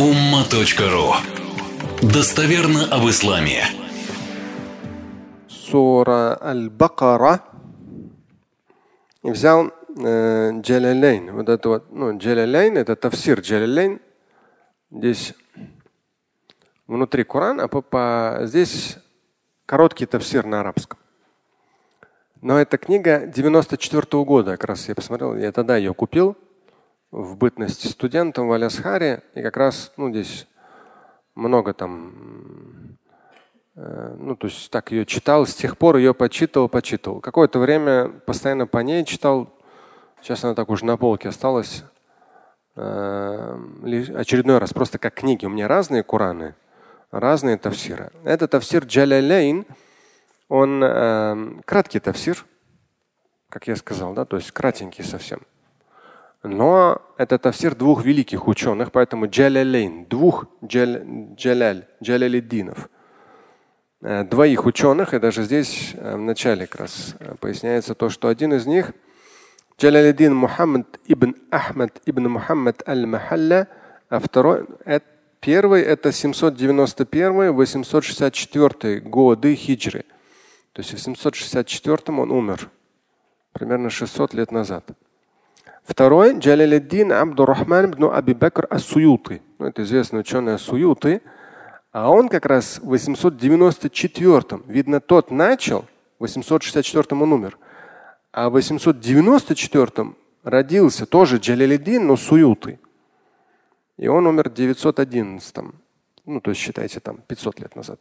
umma.ru Достоверно об исламе. Сура Аль-Бакара. И взял э, Джалялейн. Вот это вот, ну, Джалялейн, это тавсир Джалялейн. Здесь внутри Коран, а по, по, здесь короткий тавсир на арабском. Но эта книга 94 -го года, как раз я посмотрел, я тогда ее купил в бытности студентом в Алясхаре. И как раз ну, здесь много там, э, ну то есть так ее читал, с тех пор ее почитывал, почитывал. Какое-то время постоянно по ней читал. Сейчас она так уже на полке осталась. Э, очередной раз, просто как книги. У меня разные Кураны, разные тавсиры. Это тавсир Джаляляйн, он э, краткий тавсир, как я сказал, да, то есть кратенький совсем. Но это тавсир двух великих ученых, поэтому Джалялейн, двух джаль, Джаляль, Джалялиддинов. Э, двоих ученых, и даже здесь э, в начале как раз э, поясняется то, что один из них Джалялиддин Мухаммад ибн Ахмад ибн Мухаммад аль-Махалля, а второй, первый это 791-864 годы хиджры. То есть в 764 он умер, примерно 600 лет назад. Второй Джалалиддин Абдурахман ибн Аби Бакр Ас-Суюты. Ну, это известный ученый Ас-Суюты. А он как раз в 894-м. Видно, тот начал, в 864-м он умер. А в 894-м родился тоже Джалалиддин, но Суюты. И он умер в 911-м. Ну, то есть считайте там 500 лет назад.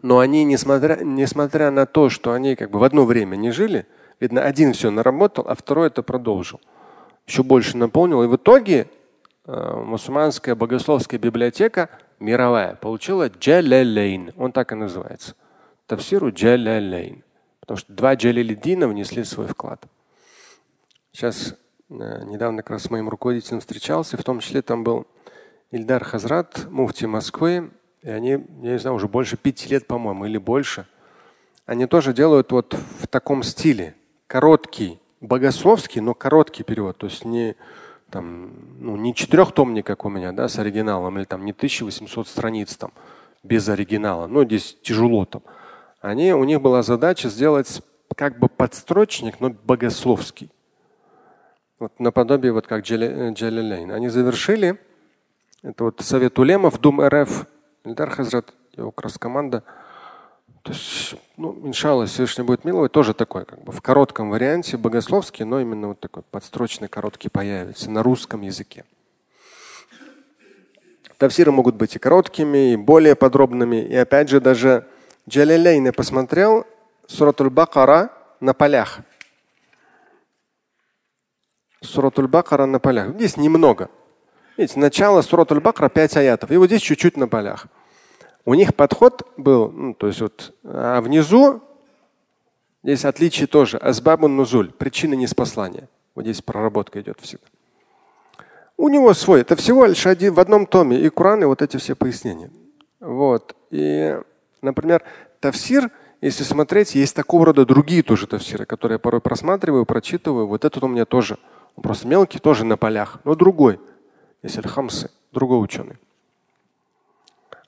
Но они, несмотря, несмотря на то, что они как бы в одно время не жили, Видно, один все наработал, а второй это продолжил. Еще больше наполнил. И в итоге э, мусульманская богословская библиотека мировая получила Джалялейн. Он так и называется. Тавсиру Джалялейн. Потому что два Джалялиддина внесли свой вклад. Сейчас э, недавно как раз с моим руководителем встречался, в том числе там был Ильдар Хазрат, муфти Москвы. И они, я не знаю, уже больше пяти лет, по-моему, или больше. Они тоже делают вот в таком стиле короткий, богословский, но короткий перевод. То есть не, там, ну, не четырехтомник, как у меня, да, с оригиналом, или там не 1800 страниц там, без оригинала. Ну, здесь тяжело там. Они, у них была задача сделать как бы подстрочник, но богословский. Вот наподобие, вот как Джалилейн. Они завершили, это вот Совет Улемов, Дум РФ, Ильдар Хазрат, его как раз команда – то есть, ну, иншалла, Всевышний будет миловать, тоже такой, как бы в коротком варианте, богословский, но именно вот такой подстрочный короткий появится на русском языке. Тавсиры могут быть и короткими, и более подробными. И опять же, даже Джалилейн я посмотрел Суратуль Бакара на полях. Суратуль Бакара на полях. Здесь немного. Видите, начало Суратуль Бакара 5 аятов. И вот здесь чуть-чуть на полях. У них подход был, ну, то есть вот, а внизу здесь отличие тоже. Азбабун нузуль, причина неспослания. Вот здесь проработка идет всегда. У него свой. Это всего лишь один в одном томе. И Коран, и вот эти все пояснения. Вот. И, например, тавсир, если смотреть, есть такого рода другие тоже тавсиры, которые я порой просматриваю, прочитываю. Вот этот у меня тоже. Он просто мелкий, тоже на полях, но другой. Есть аль-Хамсы, другой ученый.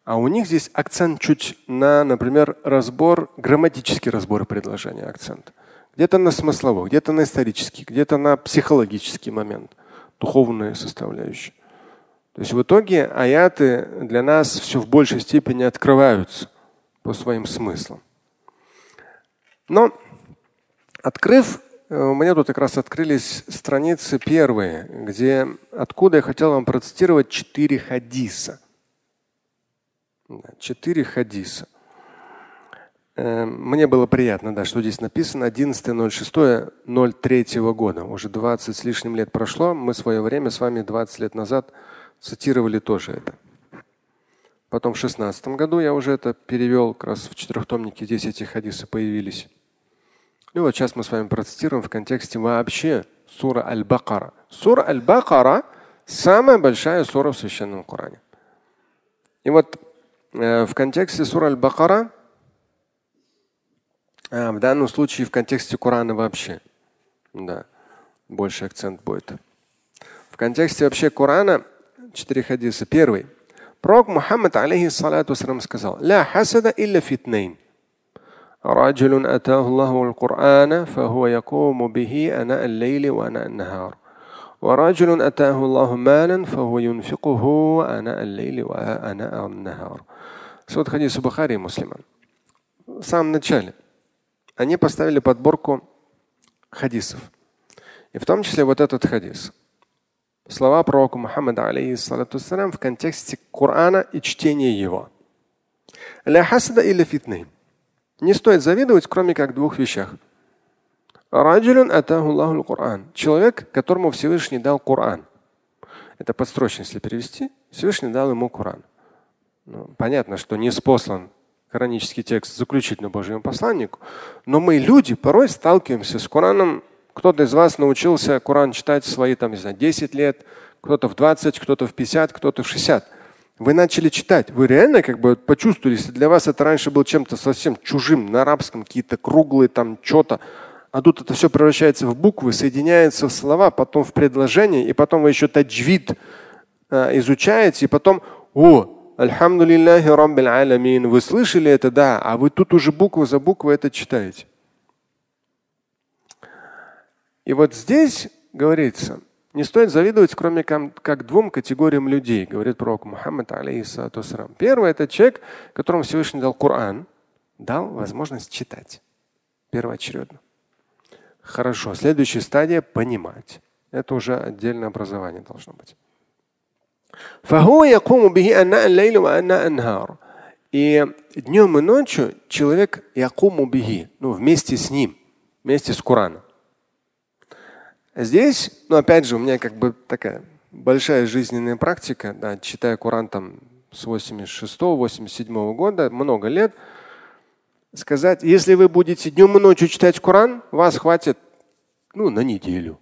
А у них здесь акцент чуть на, например, разбор, грамматический разбор предложения акцент. Где-то на смысловой, где-то на исторический, где-то на психологический момент, духовная составляющая. То есть в итоге аяты для нас все в большей степени открываются по своим смыслам. Но открыв, э, у меня тут как раз открылись страницы первые, где откуда я хотел вам процитировать четыре хадиса. Четыре хадиса. Эм, мне было приятно, да, что здесь написано 11.06.03 года. Уже 20 с лишним лет прошло. Мы в свое время с вами 20 лет назад цитировали тоже это. Потом в 16 году я уже это перевел, как раз в четырехтомнике здесь эти хадисы появились. И вот сейчас мы с вами процитируем в контексте вообще сура Аль-Бакара. Сура Аль-Бакара – самая большая сура в Священном Коране. И вот в контексте сура Аль-Бакара, а, в данном случае в контексте Корана вообще, да, больше акцент будет. В контексте вообще Корана четыре хадиса. Первый. Пророк Мухаммад, алейхиссалату сказал, «Ля хасада илля фитнейн». رجل أتاه الله القرآن فهو يقوم به أناء الليل وأناء النهار ورجل أتاه الله مالا فهو ينفقه أناء الليل وأناء النهار Суд хадиса Бухари и Муслима. В самом начале они поставили подборку хадисов. И в том числе вот этот хадис. Слова пророка Мухаммада, алейхиссалату в контексте Корана и чтения его. Ля хасада или фитны. Не стоит завидовать, кроме как двух вещах. Человек, которому Всевышний дал Коран. Это подстрочно, если перевести. Всевышний дал ему Коран. Ну, понятно, что не спослан коранический текст заключительно Божьему посланнику, но мы, люди, порой сталкиваемся с Кораном. Кто-то из вас научился Коран читать свои там, не знаю, 10 лет, кто-то в 20, кто-то в 50, кто-то в 60. Вы начали читать, вы реально как бы почувствовали, если для вас это раньше было чем-то совсем чужим, на арабском какие-то круглые там что-то, а тут это все превращается в буквы, соединяется в слова, потом в предложения, и потом вы еще таджвид э, изучаете, и потом, о, Альхамдулиллахи Рамбил Аламин, вы слышали это, да, а вы тут уже букву за буквой это читаете. И вот здесь говорится – не стоит завидовать, кроме как двум категориям людей, говорит пророк Мухаммад, алейхиссалату Первый – это человек, которому Всевышний дал Коран, дал возможность читать первоочередно. Хорошо. Следующая стадия – понимать. Это уже отдельное образование должно быть. И днем и ночью человек якуму бихи, ну вместе с ним, вместе с Кораном. Здесь, ну опять же, у меня как бы такая большая жизненная практика, да, читая Коран там с 86-87 года, много лет, сказать, если вы будете днем и ночью читать Коран, вас хватит ну, на неделю.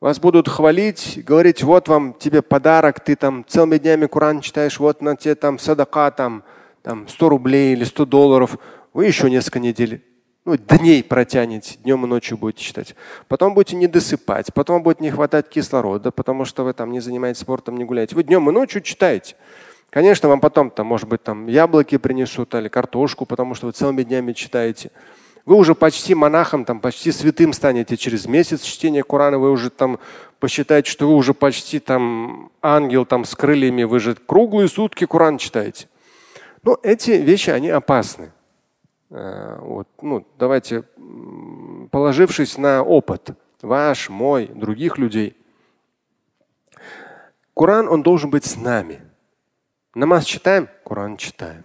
Вас будут хвалить, говорить, вот вам тебе подарок, ты там целыми днями Коран читаешь, вот на тебе там садака, там, там 100 рублей или 100 долларов. Вы еще несколько недель ну, дней протянете, днем и ночью будете читать. Потом будете не досыпать, потом будет не хватать кислорода, потому что вы там не занимаетесь спортом, не гуляете. Вы днем и ночью читаете. Конечно, вам потом там, может быть, там яблоки принесут или картошку, потому что вы целыми днями читаете. Вы уже почти монахом, там, почти святым станете через месяц чтения Корана. Вы уже там посчитаете, что вы уже почти там ангел там с крыльями. Вы же круглые сутки Коран читаете. Но эти вещи, они опасны. Э, вот, ну, давайте, положившись на опыт ваш, мой, других людей, Коран, он должен быть с нами. Намаз читаем, Коран читаем.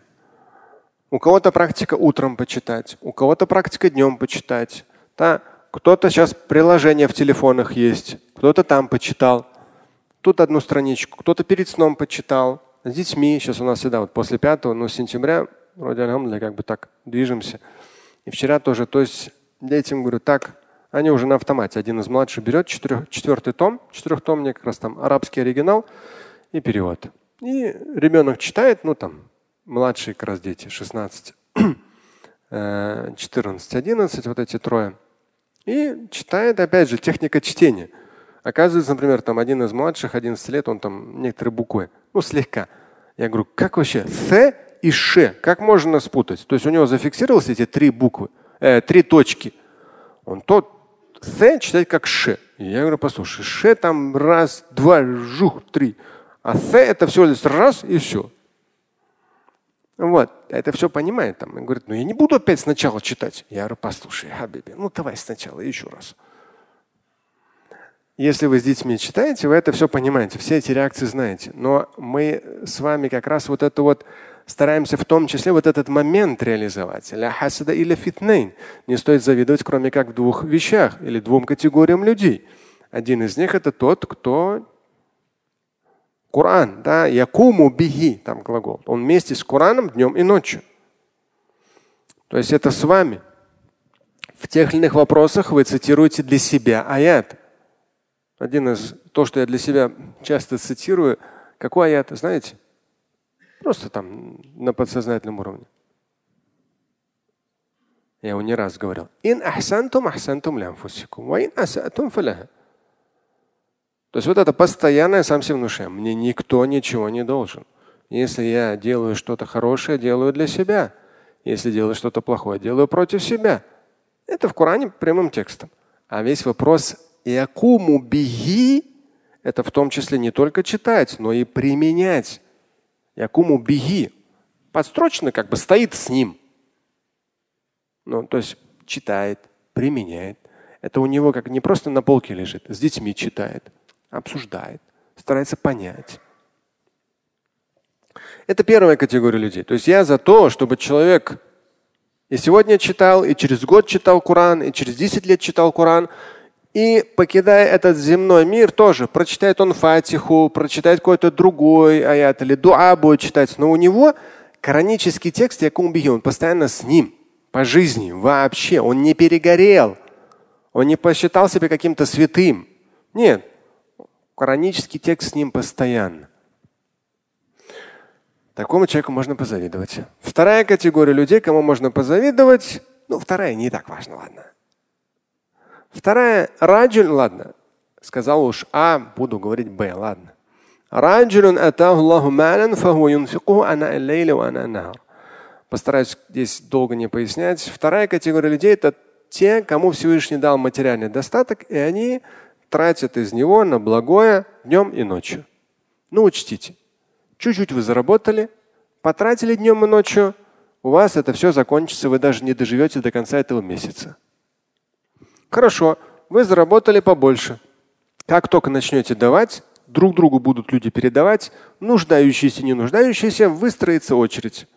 У кого-то практика утром почитать, у кого-то практика днем почитать. Да, кто-то сейчас приложение в телефонах есть, кто-то там почитал. Тут одну страничку, кто-то перед сном почитал. С детьми, сейчас у нас всегда вот после 5 ну, сентября вроде альхамдулillah, как бы так движемся. И вчера тоже, то есть детям говорю, так, они уже на автомате. Один из младших берет четырех, четвертый том, четырехтомник, как раз там арабский оригинал и перевод. И ребенок читает, ну там, младшие как раз дети, 16, 14, 11, вот эти трое. И читает, опять же, техника чтения. Оказывается, например, там один из младших, 11 лет, он там некоторые буквы, ну слегка. Я говорю, как вообще? С и ше. Как можно спутать? То есть у него зафиксировались эти три буквы, э, три точки. Он тот с читает как ше. И я говорю, послушай, ше там раз, два, жух, три. А с это всего лишь раз и все. Вот, это все понимает там. И говорит, ну я не буду опять сначала читать. Я говорю, послушай, Хабиби, ну давай сначала еще раз. Если вы с детьми читаете, вы это все понимаете, все эти реакции знаете. Но мы с вами как раз вот это вот стараемся в том числе вот этот момент реализовать. Ля хасада или фитнейн. Не стоит завидовать, кроме как в двух вещах или двум категориям людей. Один из них это тот, кто Коран, да, якуму бихи, там глагол. Он вместе с Кораном днем и ночью. То есть это с вами. В тех или иных вопросах вы цитируете для себя аят. Один из, то, что я для себя часто цитирую, какой аят, знаете? Просто там на подсознательном уровне. Я его не раз говорил. Ин ахсантум ахсантум лянфусикум. Ва ин асатум фаляха. То есть вот это постоянное сам себе внушение. Мне никто ничего не должен. Если я делаю что-то хорошее, делаю для себя. Если делаю что-то плохое, делаю против себя. Это в Коране прямым текстом. А весь вопрос якуму биги – это в том числе не только читать, но и применять. Якуму биги. Подстрочно как бы стоит с ним. Ну, то есть читает, применяет. Это у него как не просто на полке лежит, с детьми читает, обсуждает, старается понять. Это первая категория людей. То есть я за то, чтобы человек и сегодня читал, и через год читал Коран, и через 10 лет читал Коран, и покидая этот земной мир тоже, прочитает он Фатиху, прочитает какой-то другой аят или дуа будет читать, но у него коранический текст Якум Биги, он постоянно с ним по жизни вообще. Он не перегорел. Он не посчитал себя каким-то святым. Нет. Коранический текст с ним постоянно. Такому человеку можно позавидовать. Вторая категория людей, кому можно позавидовать, ну, вторая не так важно, ладно. Вторая раджуль, ладно. Сказал уж А, буду говорить Б, ладно. Раджулюн атаху Аллаху малян фаху юнфикуху ана ва ана нахар. Постараюсь здесь долго не пояснять. Вторая категория людей – это те, кому Всевышний дал материальный достаток, и они тратят из него на благое днем и ночью. Ну, учтите, чуть-чуть вы заработали, потратили днем и ночью, у вас это все закончится, вы даже не доживете до конца этого месяца. Хорошо, вы заработали побольше. Как только начнете давать, друг другу будут люди передавать, нуждающиеся, не нуждающиеся, выстроится очередь.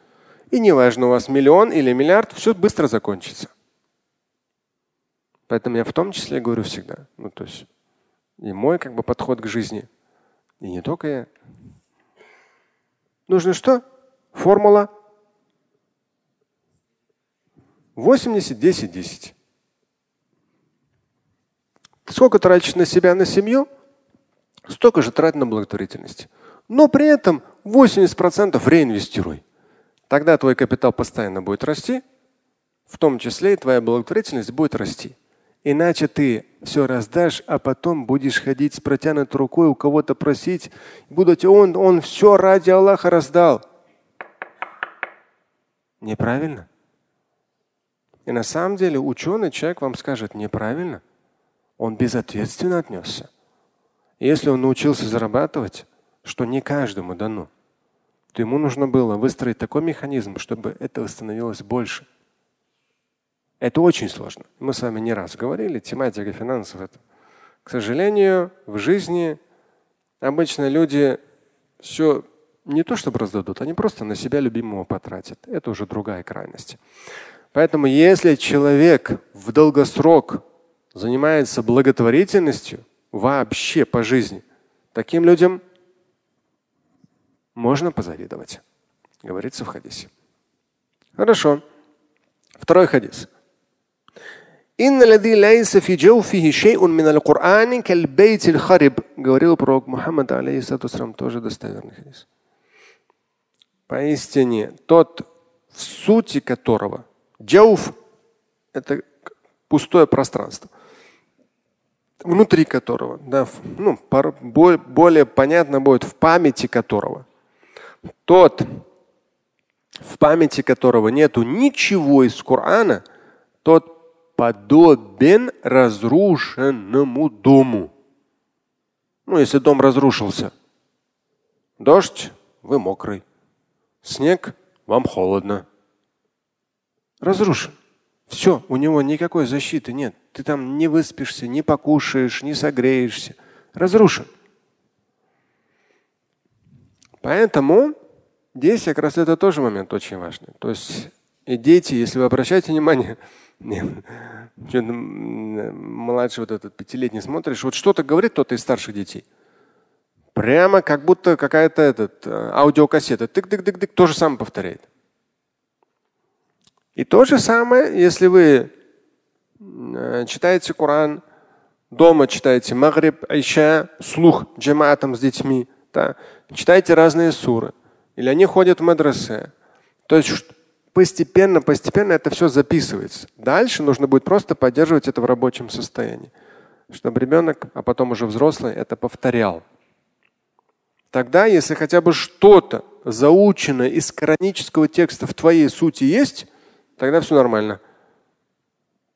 И неважно, у вас миллион или миллиард, все быстро закончится. Поэтому я в том числе говорю всегда. Ну, то есть и мой как бы подход к жизни. И не только я. Нужно что? Формула 80, 10, 10. Сколько тратишь на себя, на семью, столько же трать на благотворительность. Но при этом 80% реинвестируй. Тогда твой капитал постоянно будет расти, в том числе и твоя благотворительность будет расти. Иначе ты все раздашь, а потом будешь ходить с протянутой рукой у кого-то просить. Будут он, он все ради Аллаха раздал. Неправильно. И на самом деле ученый человек вам скажет неправильно. Он безответственно отнесся. Если он научился зарабатывать, что не каждому дано, то ему нужно было выстроить такой механизм, чтобы этого становилось больше. Это очень сложно. Мы с вами не раз говорили, тематика финансов это. К сожалению, в жизни обычно люди все не то чтобы раздадут, они просто на себя любимого потратят. Это уже другая крайность. Поэтому если человек в долгосрок занимается благотворительностью вообще по жизни, таким людям можно позавидовать. Говорится в хадисе. Хорошо. Второй хадис. «Инна лади лайса фи джауфихи шейун мин аль-Кур'ани кальбейтиль хариб», говорил пророк Мухаммад, алейхиссату тоже достоверный хадис. Поистине, тот, в сути которого джауф – это пустое пространство, внутри которого, да, ну, более понятно будет, в памяти которого, тот, в памяти которого нету ничего из Корана, тот подобен разрушенному дому. Ну, если дом разрушился, дождь, вы мокрый, снег, вам холодно. Разрушен. Все, у него никакой защиты нет. Ты там не выспишься, не покушаешь, не согреешься. Разрушен. Поэтому здесь как раз это тоже момент очень важный. То есть и дети, если вы обращаете внимание, младший вот этот пятилетний смотришь, вот что-то говорит кто-то из старших детей. Прямо как будто какая-то этот, э, аудиокассета. Тык-тык-тык-тык, то же самое повторяет. И то же самое, если вы э, читаете Коран, дома читаете Магриб, Айша, слух джаматом с детьми, да, читайте разные суры. Или они ходят в мадресе. То есть постепенно, постепенно это все записывается. Дальше нужно будет просто поддерживать это в рабочем состоянии. чтобы ребенок, а потом уже взрослый, это повторял. Тогда, если хотя бы что-то заученное из коранического текста в твоей сути есть, тогда все нормально.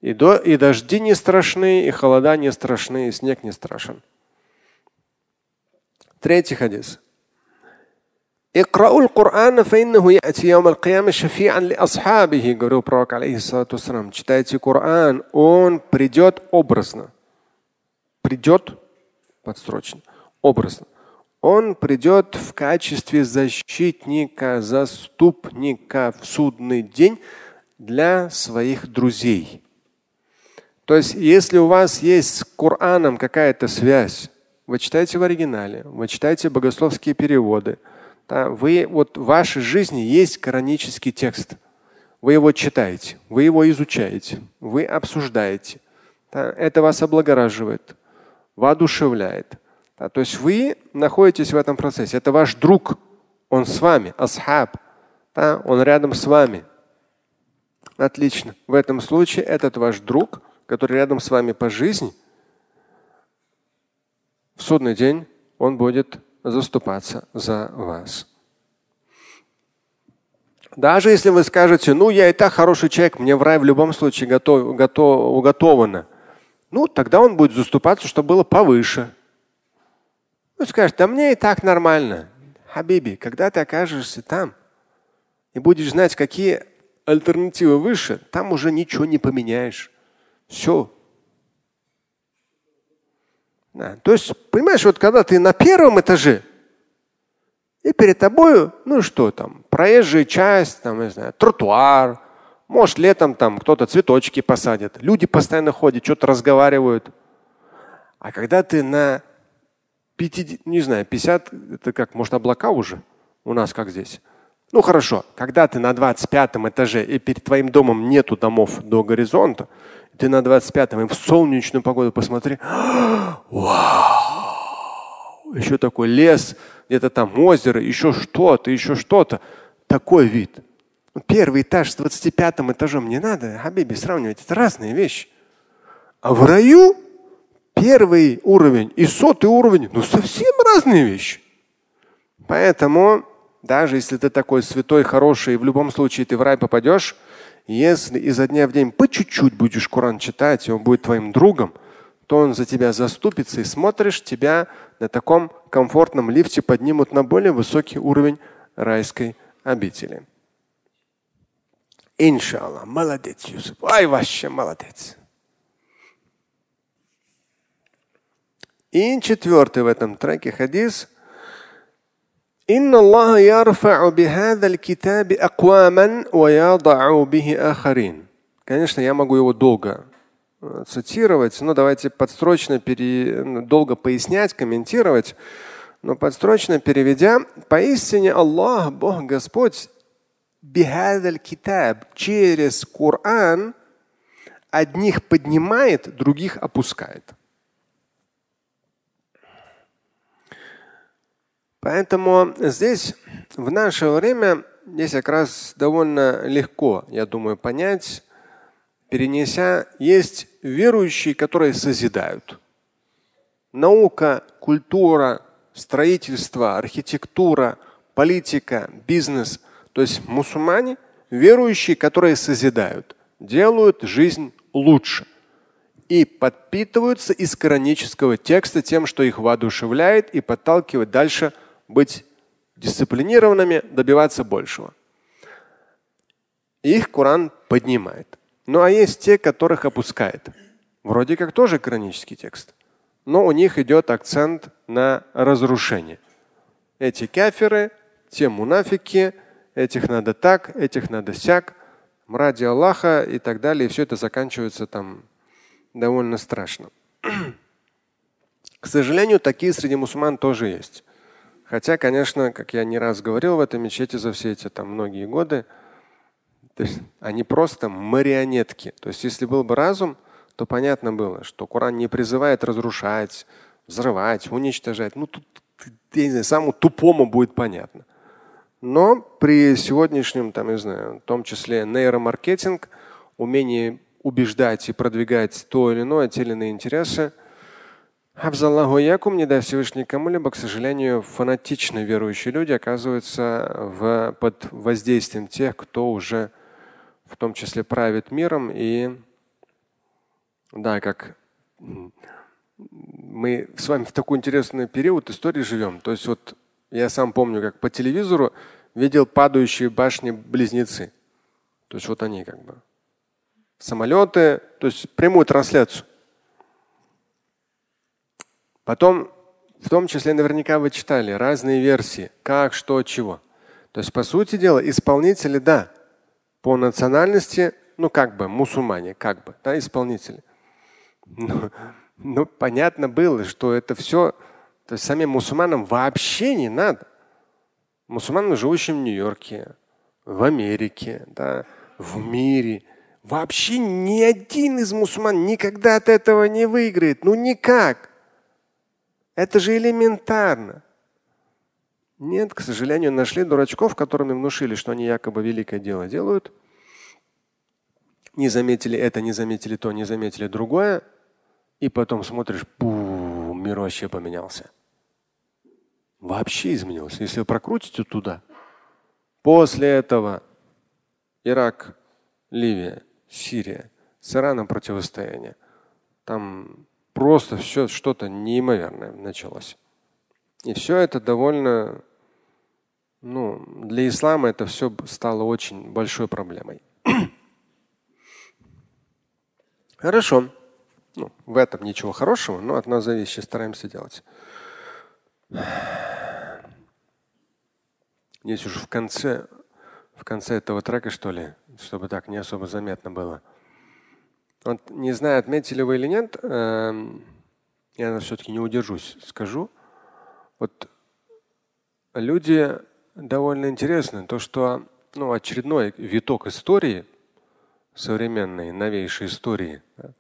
И, до, и дожди не страшны, и холода не страшны, и снег не страшен. Третий хадис. Говорил пророк, алейхиссалату Читайте Коран, он придет образно. Придет подстрочно, образно. Он придет в качестве защитника, заступника в судный день для своих друзей. То есть, если у вас есть с Кораном какая-то связь, вы читаете в оригинале, вы читаете богословские переводы, вы, вот в вашей жизни есть коранический текст. Вы его читаете, вы его изучаете, вы обсуждаете. Да, это вас облагораживает, воодушевляет. То есть вы находитесь в этом процессе. Это ваш друг, он с вами, асхаб, он рядом с вами. Отлично. В этом случае этот ваш друг, который рядом с вами по жизни, в судный день он будет заступаться за вас. Даже если вы скажете, ну я и так хороший человек, мне в рай в любом случае готов, готов, уготовано, ну тогда он будет заступаться, чтобы было повыше. Ну, скажешь, да мне и так нормально. Хабиби, когда ты окажешься там и будешь знать, какие альтернативы выше, там уже ничего не поменяешь. Все. Да. То есть, понимаешь, вот когда ты на первом этаже, и перед тобой, ну что там, проезжая часть, там, не знаю, тротуар, может, летом там кто-то цветочки посадит, люди постоянно ходят, что-то разговаривают. А когда ты на 50, не знаю, 50, это как, может, облака уже? У нас как здесь? Ну хорошо, когда ты на 25 этаже и перед твоим домом нету домов до горизонта, ты на 25 и в солнечную погоду посмотри. Вау! Еще такой лес, где-то там озеро, еще что-то, еще что-то. Такой вид. Первый этаж с 25 этажом не надо, Хабиби, сравнивать. Это разные вещи. А в раю первый уровень и сотый уровень, ну совсем разные вещи. Поэтому даже если ты такой святой, хороший, в любом случае ты в рай попадешь, если изо дня в день по чуть-чуть будешь Коран читать, и он будет твоим другом, то он за тебя заступится и смотришь, тебя на таком комфортном лифте поднимут на более высокий уровень райской обители. Иншаллах. Молодец, Юсуф. Ай, вообще молодец. И четвертый в этом треке хадис. إن الله يرفع بهذا الكتاب أقواما ويضع به آخرين. Конечно, я могу его долго э, цитировать, но давайте подстрочно пере... Ну, долго пояснять, комментировать. Но подстрочно переведя, поистине Аллах, Бог Господь, бихадаль китаб, через Коран одних поднимает, других опускает. Поэтому здесь в наше время здесь как раз довольно легко, я думаю, понять, перенеся, есть верующие, которые созидают. Наука, культура, строительство, архитектура, политика, бизнес. То есть мусульмане, верующие, которые созидают, делают жизнь лучше и подпитываются из коранического текста тем, что их воодушевляет и подталкивает дальше быть дисциплинированными, добиваться большего. их Коран поднимает. Ну а есть те, которых опускает. Вроде как тоже канонический текст. Но у них идет акцент на разрушение. Эти каферы, те мунафики, этих надо так, этих надо сяк, ради Аллаха и так далее. И все это заканчивается там довольно страшно. К сожалению, такие среди мусульман тоже есть. Хотя, конечно, как я не раз говорил в этой мечети за все эти там многие годы, то есть они просто марионетки. То есть если был бы разум, то понятно было, что Коран не призывает разрушать, взрывать, уничтожать. Ну тут я не знаю, самому тупому будет понятно. Но при сегодняшнем, там, не знаю, в том числе нейромаркетинг, умение убеждать и продвигать то или иное, те или иные интересы, Хабзаллаху якум, не дай Всевышний кому-либо, к сожалению, фанатичные верующие люди оказываются в, под воздействием тех, кто уже в том числе правит миром. И да, как мы с вами в такой интересный период истории живем. То есть вот я сам помню, как по телевизору видел падающие башни-близнецы. То есть вот они как бы. Самолеты, то есть прямую трансляцию. Потом, в том числе, наверняка вы читали разные версии, как, что, чего. То есть, по сути дела, исполнители, да, по национальности, ну как бы мусульмане, как бы, да, исполнители. Но, но понятно было, что это все, то есть самим мусульманам вообще не надо. Мусульманам, живущим в Нью-Йорке, в Америке, да, в мире, вообще ни один из мусульман никогда от этого не выиграет. Ну никак. Это же элементарно. Нет, к сожалению, нашли дурачков, которым им внушили, что они якобы великое дело делают. Не заметили это, не заметили то, не заметили другое. И потом смотришь, бу, мир вообще поменялся. Вообще изменился. Если вы прокрутите туда, после этого Ирак, Ливия, Сирия, с Ираном противостояние. Там просто все что-то неимоверное началось. И все это довольно, ну, для ислама это все стало очень большой проблемой. Хорошо. Ну, в этом ничего хорошего, но от нас зависит, стараемся делать. Здесь уже в конце, в конце этого трека, что ли, чтобы так не особо заметно было. Вот не знаю, отметили вы или нет, э, я все-таки не удержусь, скажу. Вот люди довольно интересны. То, что ну, очередной виток истории, современной, новейшей истории, да,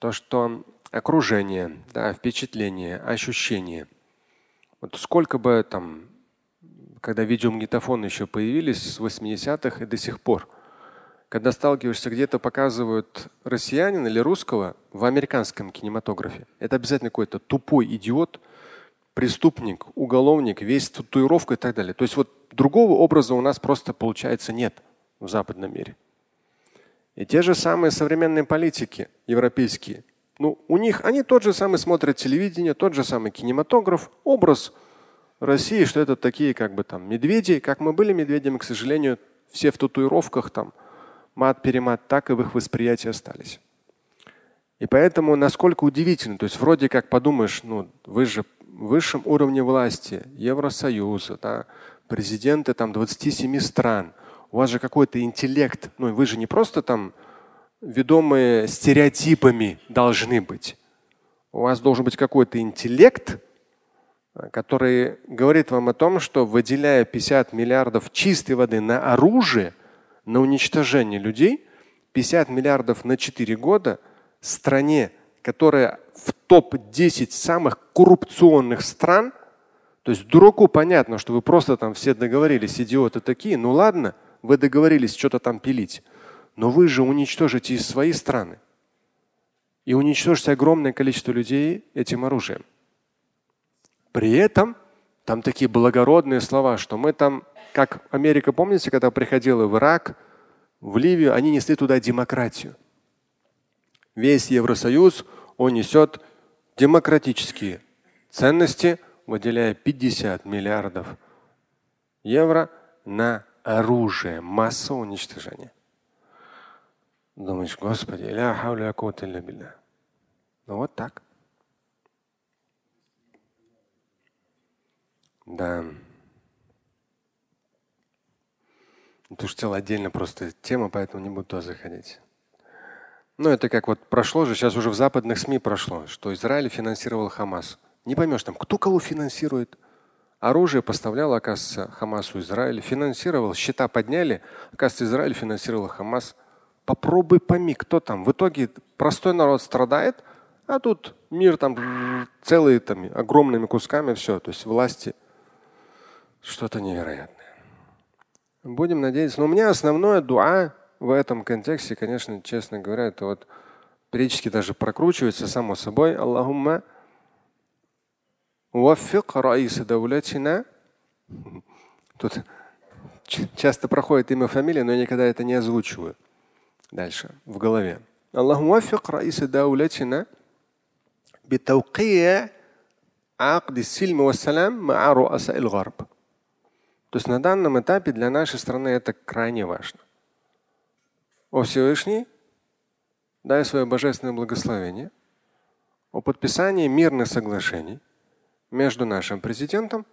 то, что окружение, да, впечатление, ощущение. Вот сколько бы там, когда видеомагнитофоны еще появились с 80-х и до сих пор – когда сталкиваешься, где-то показывают россиянина или русского в американском кинематографе, это обязательно какой-то тупой идиот, преступник, уголовник, весь татуировка и так далее. То есть вот другого образа у нас просто получается нет в западном мире. И те же самые современные политики европейские, ну, у них они тот же самый смотрят телевидение, тот же самый кинематограф, образ России, что это такие как бы там медведи, как мы были медведями, к сожалению, все в татуировках там, мат-перемат, так и в их восприятии остались. И поэтому насколько удивительно, то есть вроде как подумаешь, ну вы же в высшем уровне власти Евросоюза, да, президенты там 27 стран, у вас же какой-то интеллект, ну вы же не просто там ведомые стереотипами должны быть. У вас должен быть какой-то интеллект, который говорит вам о том, что выделяя 50 миллиардов чистой воды на оружие, на уничтожение людей 50 миллиардов на 4 года стране, которая в топ-10 самых коррупционных стран, то есть дураку понятно, что вы просто там все договорились, идиоты такие, ну ладно, вы договорились что-то там пилить, но вы же уничтожите и свои страны. И уничтожите огромное количество людей этим оружием. При этом там такие благородные слова, что мы там как Америка, помните, когда приходила в Ирак, в Ливию, они несли туда демократию. Весь Евросоюз, он несет демократические ценности, выделяя 50 миллиардов евро на оружие массового уничтожения. Думаешь, Господи, Ну вот так. Да. Это уж целая отдельно просто тема, поэтому не буду туда заходить. Ну, это как вот прошло же, сейчас уже в западных СМИ прошло, что Израиль финансировал Хамас. Не поймешь там, кто кого финансирует. Оружие поставлял, оказывается, Хамасу Израиль. Финансировал, счета подняли. Оказывается, Израиль финансировал Хамас. Попробуй пойми, кто там. В итоге простой народ страдает, а тут мир там целые там огромными кусками все. То есть власти что-то невероятное. Будем надеяться. Но у меня основное дуа в этом контексте, конечно, честно говоря, это вот периодически даже прокручивается само собой. Аллахумма ваффик раиса даулятина. Тут часто проходит имя, фамилия, но я никогда это не озвучиваю. Дальше, в голове. Аллахумма ваффик раиса даулятина битаукия عقد السلم والسلام مع رؤساء الغرب. то есть на данном этапе для нашей страны это крайне важно. О Всевышний, дай свое божественное благословение о подписании мирных соглашений между нашим президентом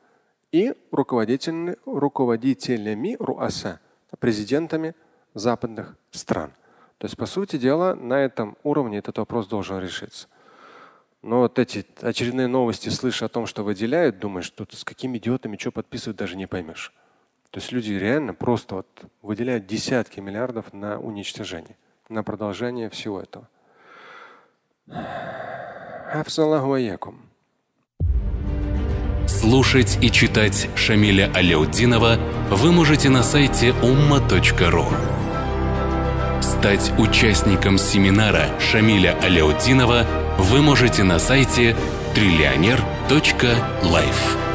и руководителями, руководителями РУАСА, президентами западных стран. То есть, по сути дела, на этом уровне этот вопрос должен решиться. Но вот эти очередные новости, слыша о том, что выделяют, думаешь, тут с какими идиотами что подписывают, даже не поймешь. То есть люди реально просто вот выделяют десятки миллиардов на уничтожение, на продолжение всего этого. Слушать и читать Шамиля Аляутдинова вы можете на сайте umma.ru. Стать участником семинара Шамиля Аляутдинова вы можете на сайте триллионер.life.